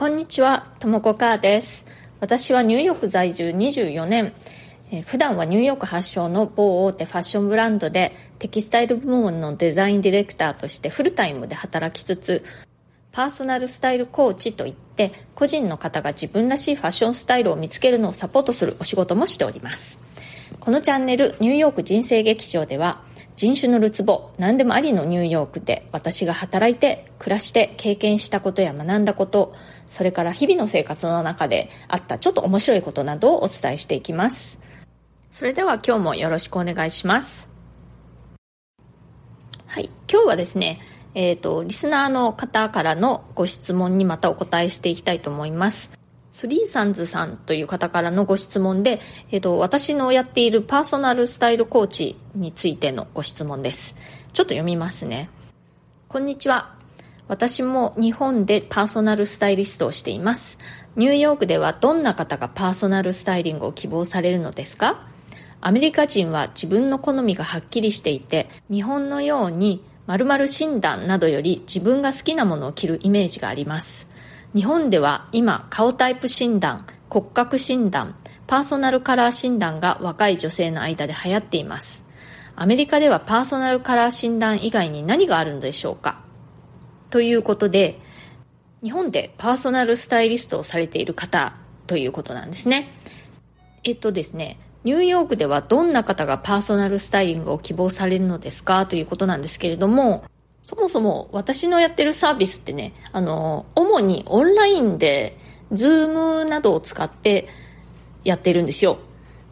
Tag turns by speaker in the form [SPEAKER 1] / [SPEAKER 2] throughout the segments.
[SPEAKER 1] こんにちは、ともこかーです。私はニューヨーク在住24年、え、普段はニューヨーク発祥の某大手ファッションブランドでテキスタイル部門のデザインディレクターとしてフルタイムで働きつつ、パーソナルスタイルコーチといって個人の方が自分らしいファッションスタイルを見つけるのをサポートするお仕事もしております。このチャンネルニューヨーク人生劇場では人種のるつぼ何でもありのニューヨークで私が働いて暮らして経験したことや学んだことそれから日々の生活の中であったちょっと面白いことなどをお伝えしていきます。それでは今日もよろしくお願いします。はい今日はですねえっ、ー、とリスナーの方からのご質問にまたお答えしていきたいと思います。スリーサンズさんという方からのご質問で、えっと、私のやっているパーソナルスタイルコーチについてのご質問です。ちょっと読みますね。こんにちは。私も日本でパーソナルスタイリストをしています。ニューヨークではどんな方がパーソナルスタイリングを希望されるのですか？アメリカ人は自分の好みがはっきりしていて、日本のように〇〇診断などより自分が好きなものを着るイメージがあります。日本では今顔タイプ診断骨格診断パーソナルカラー診断が若い女性の間で流行っています。アメリカではパーソナルカラー診断以外に何があるのでしょうか？ということで日本でパーソナルスタイリストをされている方ということなんですね。えっとですねニューヨークではどんな方がパーソナルスタイリングを希望されるのですか？ということなんですけれどもそもそも私のやってるサービスってね、あの、主にオンラインで、 Zoom などを使ってやってるんですよ。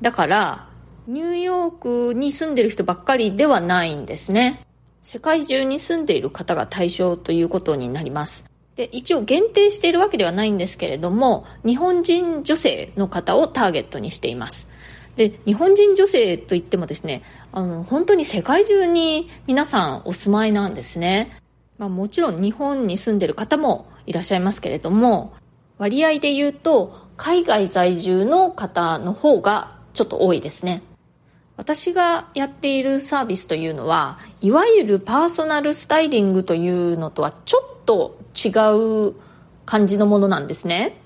[SPEAKER 1] だから、ニューヨークに住んでる人ばっかりではないんですね。世界中に住んでいる方が対象ということになります。で、一応限定しているわけではないんですけれども、日本人女性の方をターゲットにしています。で日本人女性といってもですねあの本当に世界中に皆さんお住まいなんですね、まあ、もちろん日本に住んでる方もいらっしゃいますけれども割合で言うと海外在住の方の方がちょっと多いですね。私がやっているサービスというのはいわゆるパーソナルスタイリングというのとはちょっと違う感じのものなんですね。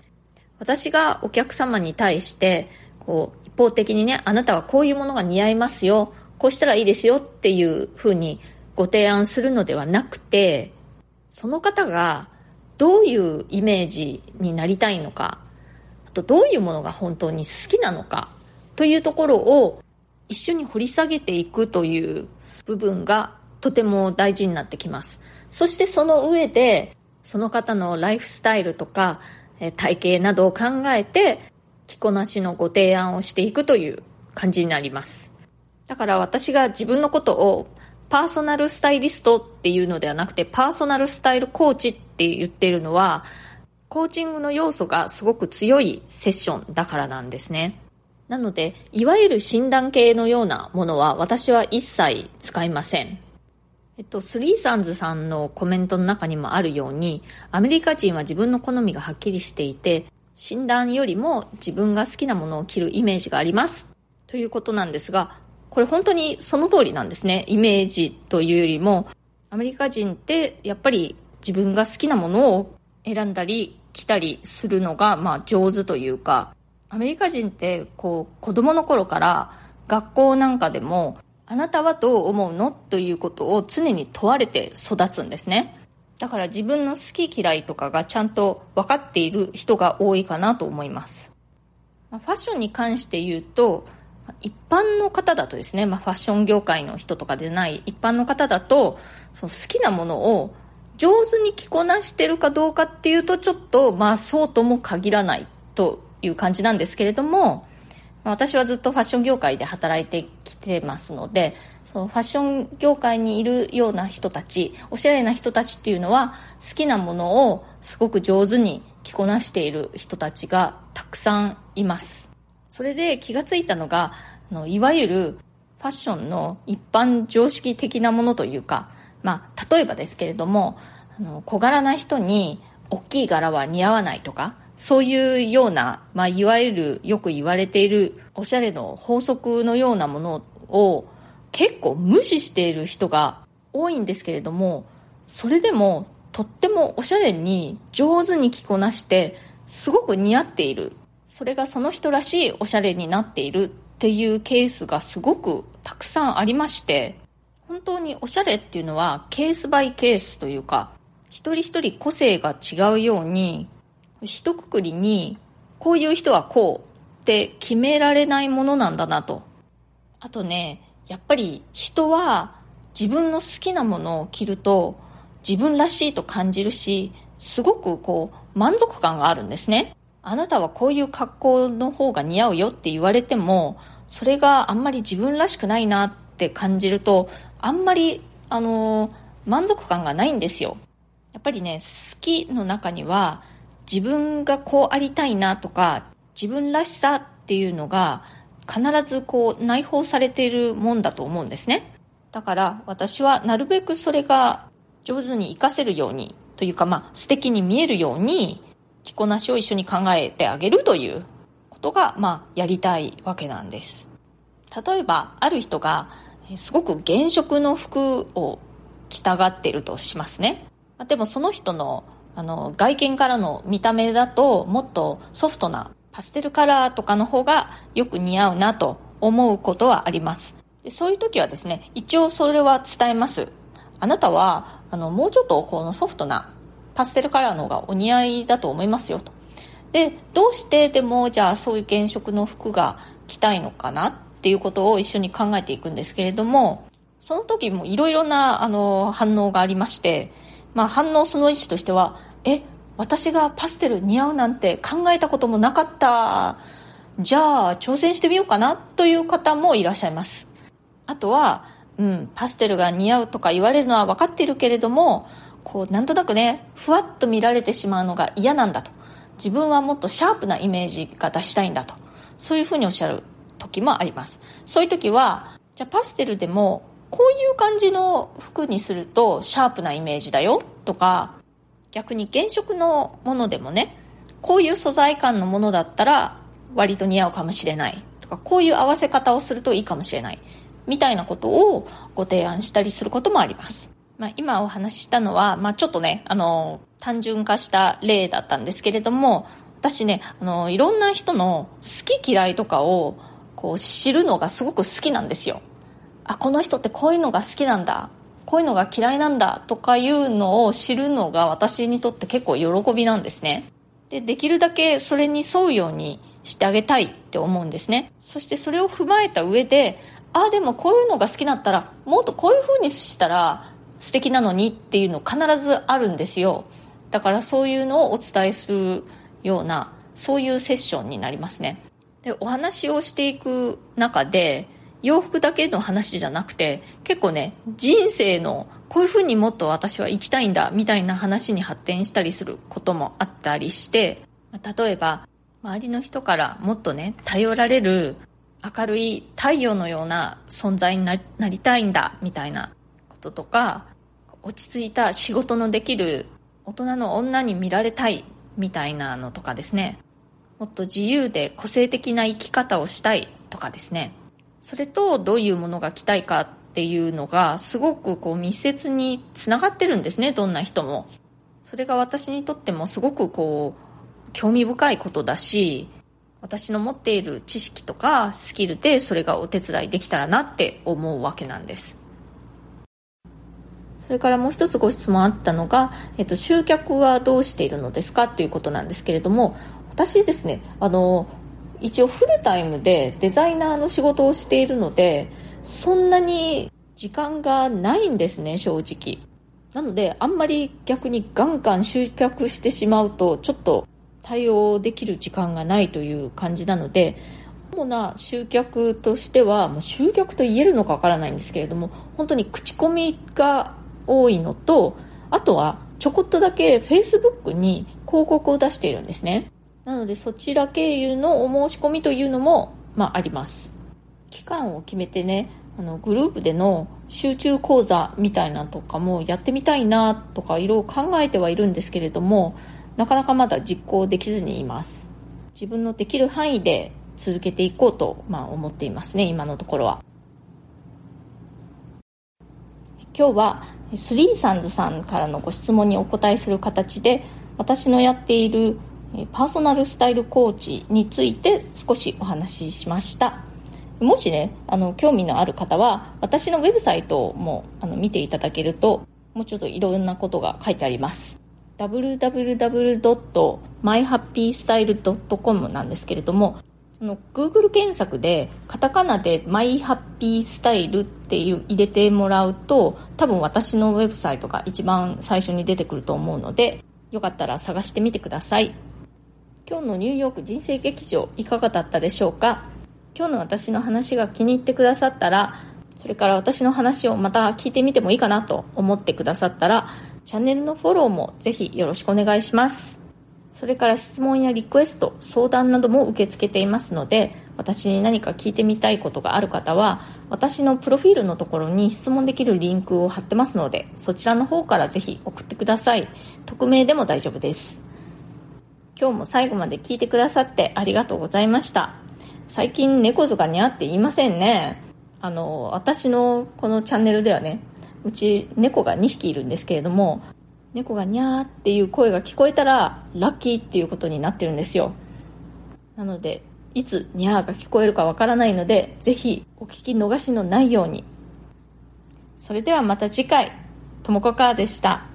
[SPEAKER 1] 私がお客様に対してこう一方的にね、あなたはこういうものが似合いますよ、こうしたらいいですよっていうふうにご提案するのではなくて、その方がどういうイメージになりたいのか、あとどういうものが本当に好きなのかというところを一緒に掘り下げていくという部分がとても大事になってきます。そしてその上で、その方のライフスタイルとか体型などを考えて着こなしのご提案をしていくという感じになります。だから私が自分のことをパーソナルスタイリストっていうのではなくてパーソナルスタイルコーチって言ってるのはコーチングの要素がすごく強いセッションだからなんですね。なので、いわゆる診断系のようなものは私は一切使いません。えっと、スリーサンズさんのコメントの中にもあるように、アメリカ人は自分の好みがはっきりしていて、診断よりも自分が好きなものを着るイメージがありますということなんですがこれ本当にその通りなんですね。イメージというよりも。アメリカ人ってやっぱり自分が好きなものを選んだり着たりするのがまあ上手というか。アメリカ人ってこう子供の頃から学校なんかでもあなたはどう思うのということを常に問われて育つんですね。だから自分の好き嫌いとかがちゃんと分かっている人が多いかなと思います。ファッションに関して言うと、一般の方だとですね、まあ、ファッション業界の人とかでない一般の方だと、その好きなものを上手に着こなしてるかどうかっていうとちょっと、まあそうとも限らないという感じなんですけれども、私はずっとファッション業界で働いてきてますので、そのファッション業界にいるような人たちおしゃれな人たちっていうのは好きなものをすごく上手に着こなしている人たちがたくさんいます。それで気がついたのがのいわゆるファッションの一般常識的なものというか、まあ、例えばですけれどもあの小柄な人に大きい柄は似合わないとかそういうような、まあ、いわゆるよく言われているおしゃれの法則のようなものを結構無視している人が多いんですけれどもそれでもとってもおしゃれに上手に着こなしてすごく似合っている。それがその人らしいおしゃれになっている。っていうケースがすごくたくさんありまして本当におしゃれっていうのはケースバイケースというか一人一人個性が違うように一括りにこういう人はこうって決められないものなんだなと。あとねやっぱり人は自分の好きなものを着ると自分らしいと感じるしすごくこう満足感があるんですね。あなたはこういう格好の方が似合うよって言われてもそれがあんまり自分らしくないなって感じるとあんまりあの満足感がないんですよ。やっぱりね好きの中には自分がこうありたいなとか自分らしさっていうのが必ずこう内包されているもんだと思うんですね。だから私はなるべくそれが上手に活かせるようにというかまあ素敵に見えるように着こなしを一緒に考えてあげるということがまあやりたいわけなんです。例えばある人がすごく原色の服を着たがっているとしますね。でもその人のあの外見からの見た目だともっとソフトなパステルカラーとかの方がよく似合うなと思うことはあります。でそういう時はですね一応それは伝えます。あなたはあのもうちょっとこのソフトなパステルカラーの方がお似合いだと思いますよと。でどうしてでもじゃあそういう原色の服が着たいのかなっていうことを一緒に考えていくんですけれどもその時もいろいろなあの反応がありましてまあ、反応その1としてはえ私がパステル似合うなんて考えたこともなかった。じゃあ挑戦してみようかなという方もいらっしゃいます。あとは、うん、パステルが似合うとか言われるのは分かっているけれどもこうなんとなくねふわっと見られてしまうのが嫌なんだと。自分はもっとシャープなイメージが出したいんだと。そういうふうにおっしゃる時もあります。そういう時はじゃあパステルでもこういう感じの服にするとシャープなイメージだよ。とか逆に原色のものでもねこういう素材感のものだったら割と似合うかもしれない。とかこういう合わせ方をするといいかもしれない。みたいなことをご提案したりすることもあります、まあ、今お話ししたのは、まあ、ちょっとねあの単純化した例だったんですけれども私ねあのいろんな人の好き嫌いとかをこう知るのがすごく好きなんですよ。あこの人ってこういうのが好きなんだ。こういうのが嫌いなんだ。とかいうのを知るのが私にとって結構喜びなんですね。でできるだけそれに沿うようにしてあげたいって思うんですね。そしてそれを踏まえた上でああでもこういうのが好きだったらもっとこういう風にしたら素敵なのにっていうの必ずあるんですよ。だからそういうのをお伝えするようなそういうセッションになりますね。でお話をしていく中で洋服だけの話じゃなくて結構ね人生のこういうふうにもっと私は生きたいんだみたいな話に発展したりすることもあったりして例えば周りの人からもっとね頼られる明るい太陽のような存在になりたいんだみたいなこととか落ち着いた仕事のできる大人の女に見られたいみたいなのとかですね。もっと自由で個性的な生き方をしたいとかですね。それとどういうものが着たいかっていうのがすごくこう密接につながってるんですねどんな人も。それが私にとってもすごくこう興味深いことだし私の持っている知識とかスキルでそれがお手伝いできたらなって思うわけなんです。それからもう一つご質問あったのが、えっと、集客はどうしているのですかということなんですけれども私ですねあの一応フルタイムでデザイナーの仕事をしているのでそんなに時間がないんですね正直。なのであんまり逆にガンガン集客してしまうとちょっと対応できる時間がないという感じなので主な集客としてはもう集客と言えるのかわからないんですけれども本当に口コミが多いのとあとはちょこっとだけ Facebook に広告を出しているんですね。なのでそちら経由のお申し込みというのも、まあ、あります。期間を決めてねあのグループでの集中講座みたいなとかもやってみたいなとかいろいろ考えてはいるんですけれどもなかなかまだ実行できずにいます。自分のできる範囲で続けていこうと、まあ、思っていますね今のところは。今日はスリーサンズさんからのご質問にお答えする形で私のやっているパーソナルスタイルコーチについて少しお話ししました。もしねあの興味のある方は私のウェブサイトもあの見ていただけるともうちょっといろんなことが書いてあります。www.myhappystyle.com なんですけれどもの Google 検索でカタカナで「マイハッピースタイル」っていう入れてもらうと多分私のウェブサイトが一番最初に出てくると思うのでよかったら探してみてください。今日のニューヨーク人生劇場いかがだったでしょうか？今日の私の話が気に入ってくださったらそれから私の話をまた聞いてみてもいいかなと思ってくださったらチャンネルのフォローもぜひよろしくお願いします。それから質問やリクエスト相談なども受け付けていますので私に何か聞いてみたいことがある方は私のプロフィールのところに質問できるリンクを貼ってますのでそちらの方からぜひ送ってください。匿名でも大丈夫です。今日も最後まで聞いてくださってありがとうございました。最近猫図がにゃって言いませんね。あの私のこのチャンネルではねうち猫が2匹いるんですけれども猫がニャーっていう声が聞こえたらラッキーっていうことになってるんですよ。なのでいつニャーが聞こえるかわからないのでぜひお聞き逃しのないように。それではまた次回。ともこかーでした。